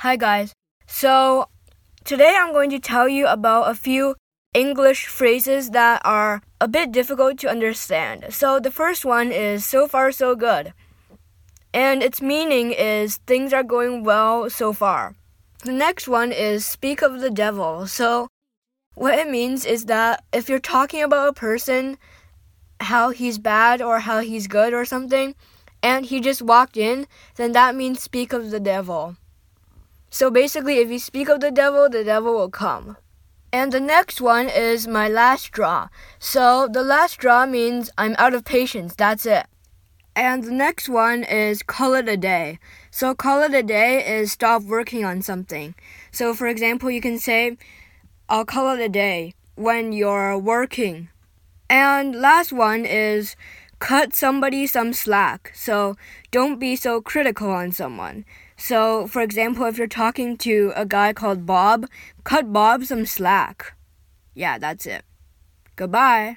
Hi, guys. So, today I'm going to tell you about a few English phrases that are a bit difficult to understand. So, the first one is so far so good. And its meaning is things are going well so far. The next one is speak of the devil. So, what it means is that if you're talking about a person, how he's bad or how he's good or something, and he just walked in, then that means speak of the devil. So basically, if you speak of the devil, the devil will come. And the next one is my last straw. So the last straw means I'm out of patience. That's it. And the next one is call it a day. So call it a day is stop working on something. So for example, you can say, I'll call it a day when you're working. And last one is cut somebody some slack. So don't be so critical on someone. So, for example, if you're talking to a guy called Bob, cut Bob some slack. Yeah, that's it. Goodbye.